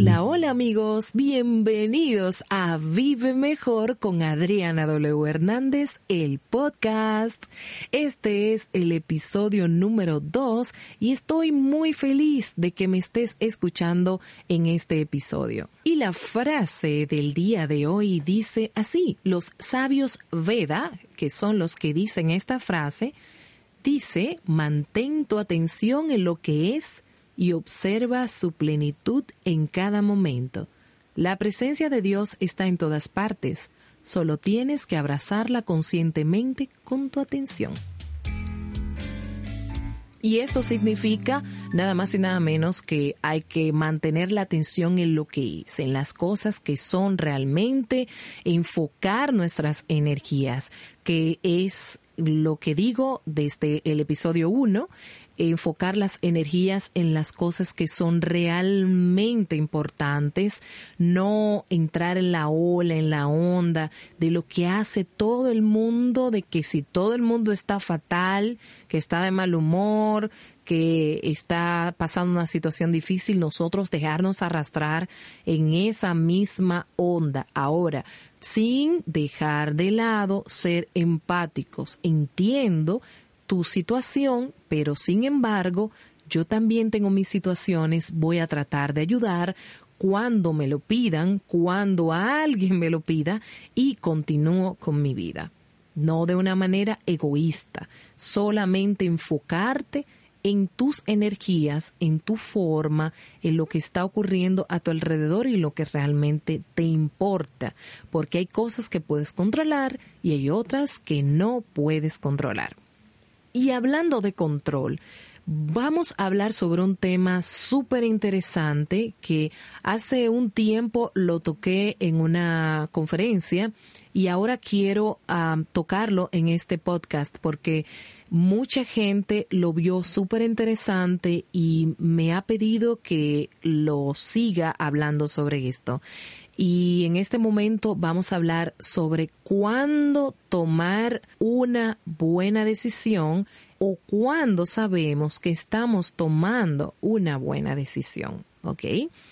Hola, hola amigos, bienvenidos a Vive Mejor con Adriana W. Hernández, el podcast. Este es el episodio número 2 y estoy muy feliz de que me estés escuchando en este episodio. Y la frase del día de hoy dice así, los sabios Veda, que son los que dicen esta frase, dice, mantén tu atención en lo que es y observa su plenitud en cada momento. La presencia de Dios está en todas partes, solo tienes que abrazarla conscientemente con tu atención. Y esto significa nada más y nada menos que hay que mantener la atención en lo que es, en las cosas que son realmente, enfocar nuestras energías, que es lo que digo desde el episodio 1, enfocar las energías en las cosas que son realmente importantes, no entrar en la ola, en la onda de lo que hace todo el mundo, de que si todo el mundo está fatal, que está de mal humor, que está pasando una situación difícil, nosotros dejarnos arrastrar en esa misma onda. Ahora, sin dejar de lado ser empáticos. Entiendo tu situación, pero sin embargo, yo también tengo mis situaciones, voy a tratar de ayudar cuando me lo pidan, cuando alguien me lo pida y continúo con mi vida. No de una manera egoísta, solamente enfocarte en tus energías, en tu forma, en lo que está ocurriendo a tu alrededor y lo que realmente te importa, porque hay cosas que puedes controlar y hay otras que no puedes controlar. Y hablando de control, vamos a hablar sobre un tema súper interesante que hace un tiempo lo toqué en una conferencia y ahora quiero tocarlo en este podcast porque mucha gente lo vio súper interesante y me ha pedido que lo siga hablando sobre esto. Y en este momento vamos a hablar sobre cuándo tomar una buena decisión o cuándo sabemos que estamos tomando una buena decisión. ¿Ok?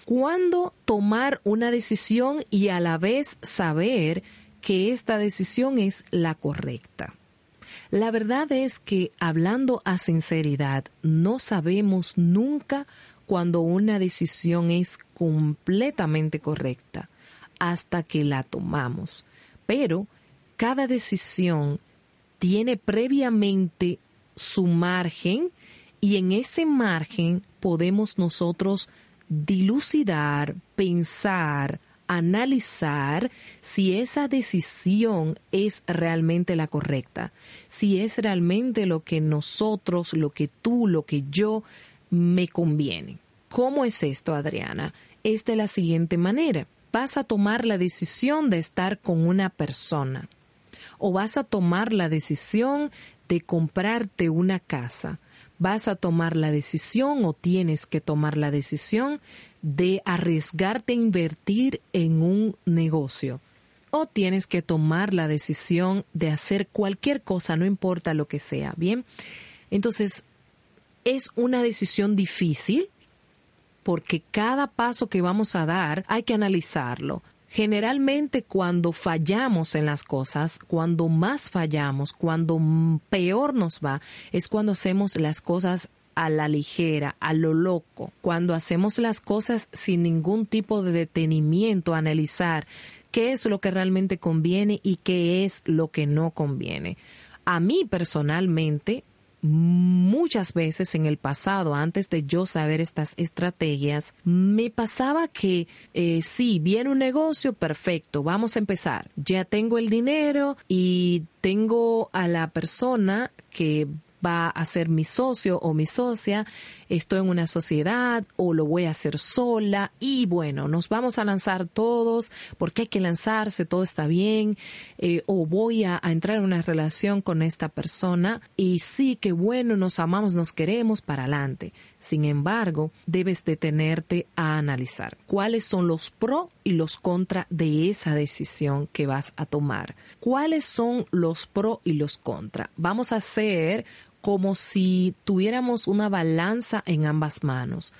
¿Cuándo tomar una decisión y a la vez saber que esta decisión es la correcta? La verdad es que hablando a sinceridad, no sabemos nunca cuando una decisión es completamente correcta hasta que la tomamos. Pero cada decisión tiene previamente su margen y en ese margen podemos nosotros dilucidar, pensar, analizar si esa decisión es realmente la correcta, si es realmente lo que nosotros, lo que tú, lo que yo me conviene. ¿Cómo es esto, Adriana? Es de la siguiente manera vas a tomar la decisión de estar con una persona o vas a tomar la decisión de comprarte una casa, vas a tomar la decisión o tienes que tomar la decisión de arriesgarte a invertir en un negocio o tienes que tomar la decisión de hacer cualquier cosa, no importa lo que sea, ¿bien? Entonces, es una decisión difícil, porque cada paso que vamos a dar hay que analizarlo. Generalmente cuando fallamos en las cosas, cuando más fallamos, cuando peor nos va, es cuando hacemos las cosas a la ligera, a lo loco, cuando hacemos las cosas sin ningún tipo de detenimiento, analizar qué es lo que realmente conviene y qué es lo que no conviene. A mí personalmente muchas veces en el pasado, antes de yo saber estas estrategias, me pasaba que eh, sí, viene un negocio, perfecto, vamos a empezar. Ya tengo el dinero y tengo a la persona que va a ser mi socio o mi socia, estoy en una sociedad o lo voy a hacer sola y bueno, nos vamos a lanzar todos porque hay que lanzarse, todo está bien eh, o voy a, a, entrar en una relación con esta persona y sí que bueno, nos amamos, nos queremos para adelante. Sin embargo, debes detenerte a analizar cuáles son los pro y los contra de esa decisión que vas a tomar. ¿Cuáles son los pro y los contra? Vamos a hacer como si tuviéramos una balanza en ambas manos.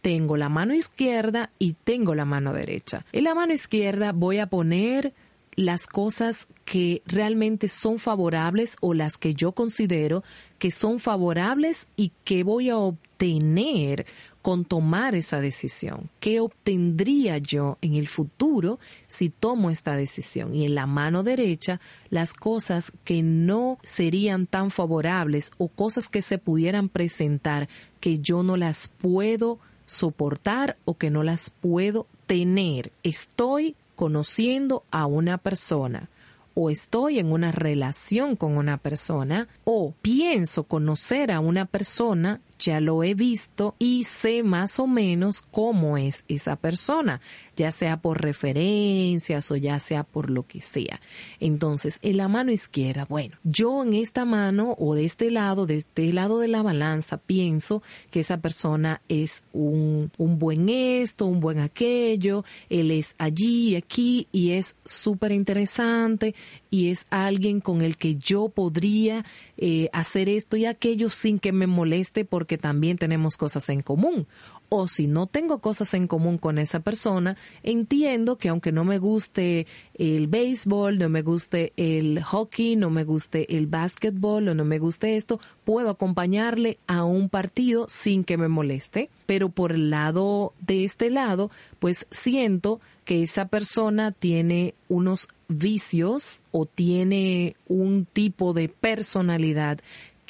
tengo la mano izquierda y tengo la mano derecha. En la mano izquierda voy a poner las cosas que realmente son favorables o las que yo considero que son favorables y que voy a obtener con tomar esa decisión. ¿Qué obtendría yo en el futuro si tomo esta decisión? Y en la mano derecha, las cosas que no serían tan favorables o cosas que se pudieran presentar que yo no las puedo soportar o que no las puedo tener. Estoy conociendo a una persona o estoy en una relación con una persona o pienso conocer a una persona ya lo he visto y sé más o menos cómo es esa persona, ya sea por referencias o ya sea por lo que sea. Entonces, en la mano izquierda, bueno, yo en esta mano o de este lado, de este lado de la balanza, pienso que esa persona es un, un buen esto, un buen aquello, él es allí, aquí y es súper interesante y es alguien con el que yo podría eh, hacer esto y aquello sin que me moleste porque también tenemos cosas en común o si no tengo cosas en común con esa persona, entiendo que aunque no me guste el béisbol, no me guste el hockey, no me guste el básquetbol o no me guste esto, puedo acompañarle a un partido sin que me moleste. Pero por el lado de este lado, pues siento que esa persona tiene unos vicios o tiene un tipo de personalidad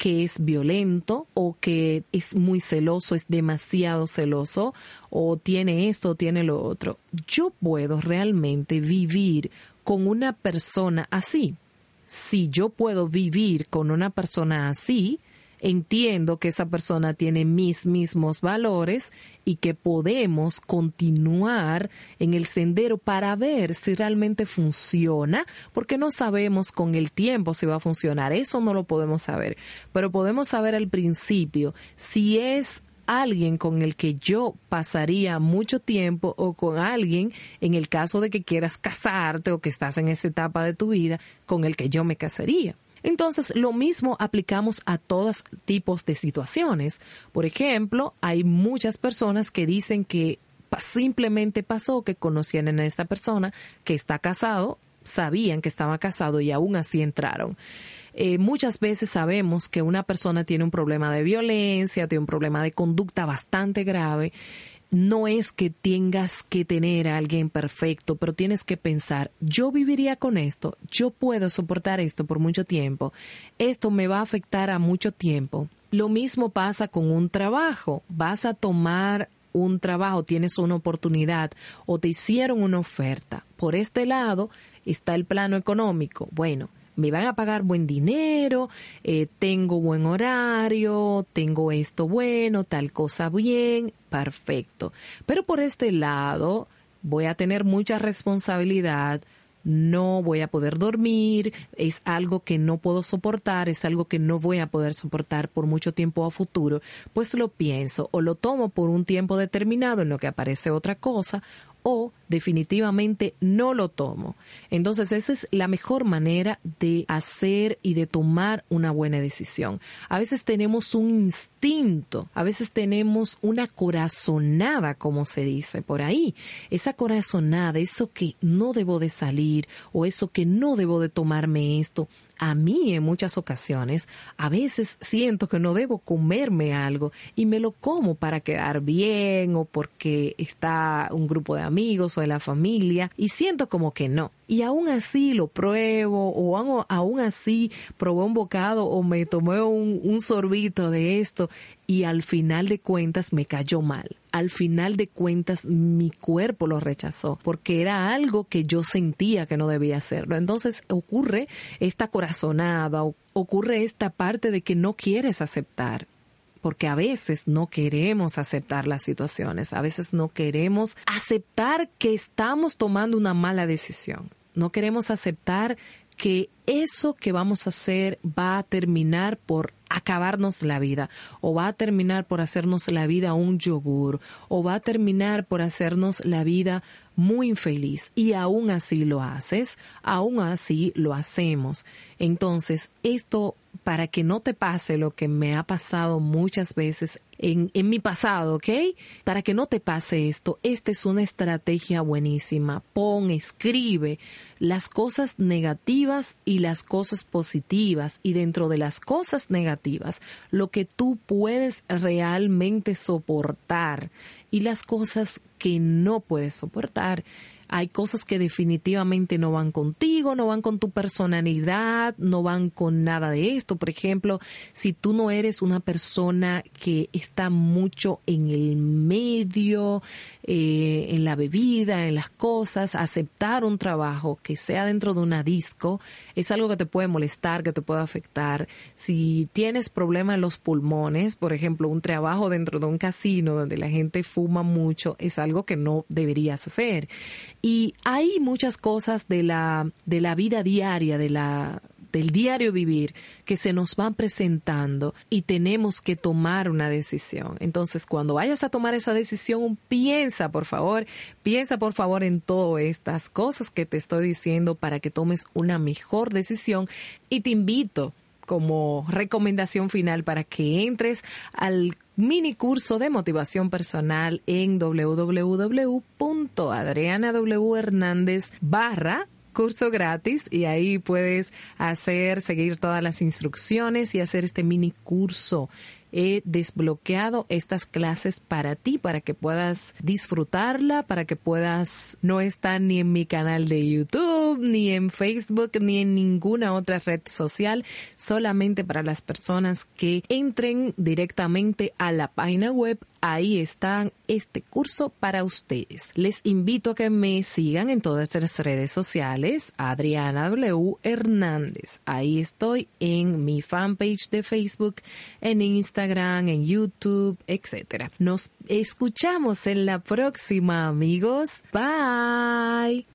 que es violento o que es muy celoso, es demasiado celoso o tiene esto o tiene lo otro. Yo puedo realmente vivir con una persona así. Si yo puedo vivir con una persona así, entiendo que esa persona tiene mis mismos valores y que podemos continuar en el sendero para ver si realmente funciona, porque no sabemos con el tiempo si va a funcionar, eso no lo podemos saber, pero podemos saber al principio si es alguien con el que yo pasaría mucho tiempo o con alguien, en el caso de que quieras casarte o que estás en esa etapa de tu vida, con el que yo me casaría. Entonces, lo mismo aplicamos a todos tipos de situaciones. Por ejemplo, hay muchas personas que dicen que simplemente pasó que conocían a esta persona que está casado, sabían que estaba casado y aún así entraron. Eh, muchas veces sabemos que una persona tiene un problema de violencia, tiene un problema de conducta bastante grave no es que tengas que tener a alguien perfecto, pero tienes que pensar, yo viviría con esto, yo puedo soportar esto por mucho tiempo, esto me va a afectar a mucho tiempo. Lo mismo pasa con un trabajo, vas a tomar un trabajo, tienes una oportunidad o te hicieron una oferta. Por este lado está el plano económico. Bueno, me van a pagar buen dinero, eh, tengo buen horario, tengo esto bueno, tal cosa bien, perfecto. Pero por este lado voy a tener mucha responsabilidad, no voy a poder dormir, es algo que no puedo soportar, es algo que no voy a poder soportar por mucho tiempo a futuro, pues lo pienso o lo tomo por un tiempo determinado en lo que aparece otra cosa o definitivamente no lo tomo. Entonces esa es la mejor manera de hacer y de tomar una buena decisión. A veces tenemos un instinto, a veces tenemos una corazonada, como se dice por ahí. Esa corazonada, eso que no debo de salir o eso que no debo de tomarme esto, a mí en muchas ocasiones, a veces siento que no debo comerme algo y me lo como para quedar bien o porque está un grupo de amigos o de la familia y siento como que no. Y aún así lo pruebo o aún así probé un bocado o me tomé un, un sorbito de esto y al final de cuentas me cayó mal. Al final de cuentas mi cuerpo lo rechazó porque era algo que yo sentía que no debía hacerlo. Entonces ocurre esta corazonada, ocurre esta parte de que no quieres aceptar porque a veces no queremos aceptar las situaciones, a veces no queremos aceptar que estamos tomando una mala decisión, no queremos aceptar que eso que vamos a hacer va a terminar por acabarnos la vida o va a terminar por hacernos la vida un yogur o va a terminar por hacernos la vida muy infeliz y aún así lo haces, aún así lo hacemos. Entonces, esto para que no te pase lo que me ha pasado muchas veces en, en, mi pasado, ¿ok? Para que no te pase esto, esta es una estrategia buenísima. Pon, escribe las cosas negativas y las cosas positivas y dentro de las cosas negativas, lo que tú puedes realmente soportar y las cosas que no puedes soportar hay cosas que definitivamente no van contigo, no van con tu personalidad, no van con nada de esto. Por ejemplo, si tú no eres una persona que está mucho en el medio, eh, en la bebida, en las cosas, aceptar un trabajo que sea dentro de una disco es algo que te puede molestar, que te puede afectar. Si tienes problemas en los pulmones, por ejemplo, un trabajo dentro de un casino donde la gente fuma mucho, es algo que no deberías hacer. Y hay muchas cosas de la, de la vida diaria, de la, del diario vivir que se nos van presentando y tenemos que tomar una decisión. Entonces, cuando vayas a tomar esa decisión, piensa, por favor, piensa, por favor, en todas estas cosas que te estoy diciendo para que tomes una mejor decisión y te invito como recomendación final para que entres al mini curso de motivación personal en www.adrianawhernandez barra curso gratis y ahí puedes hacer, seguir todas las instrucciones y hacer este mini curso he desbloqueado estas clases para ti, para que puedas disfrutarla, para que puedas no estar ni en mi canal de YouTube, ni en Facebook, ni en ninguna otra red social, solamente para las personas que entren directamente a la página web ahí está este curso para ustedes. Les invito a que me sigan en todas las redes sociales, Adriana W. Hernández. Ahí estoy en mi fanpage de Facebook, en Instagram, en YouTube, etc. Nos escuchamos en la próxima, amigos. Bye.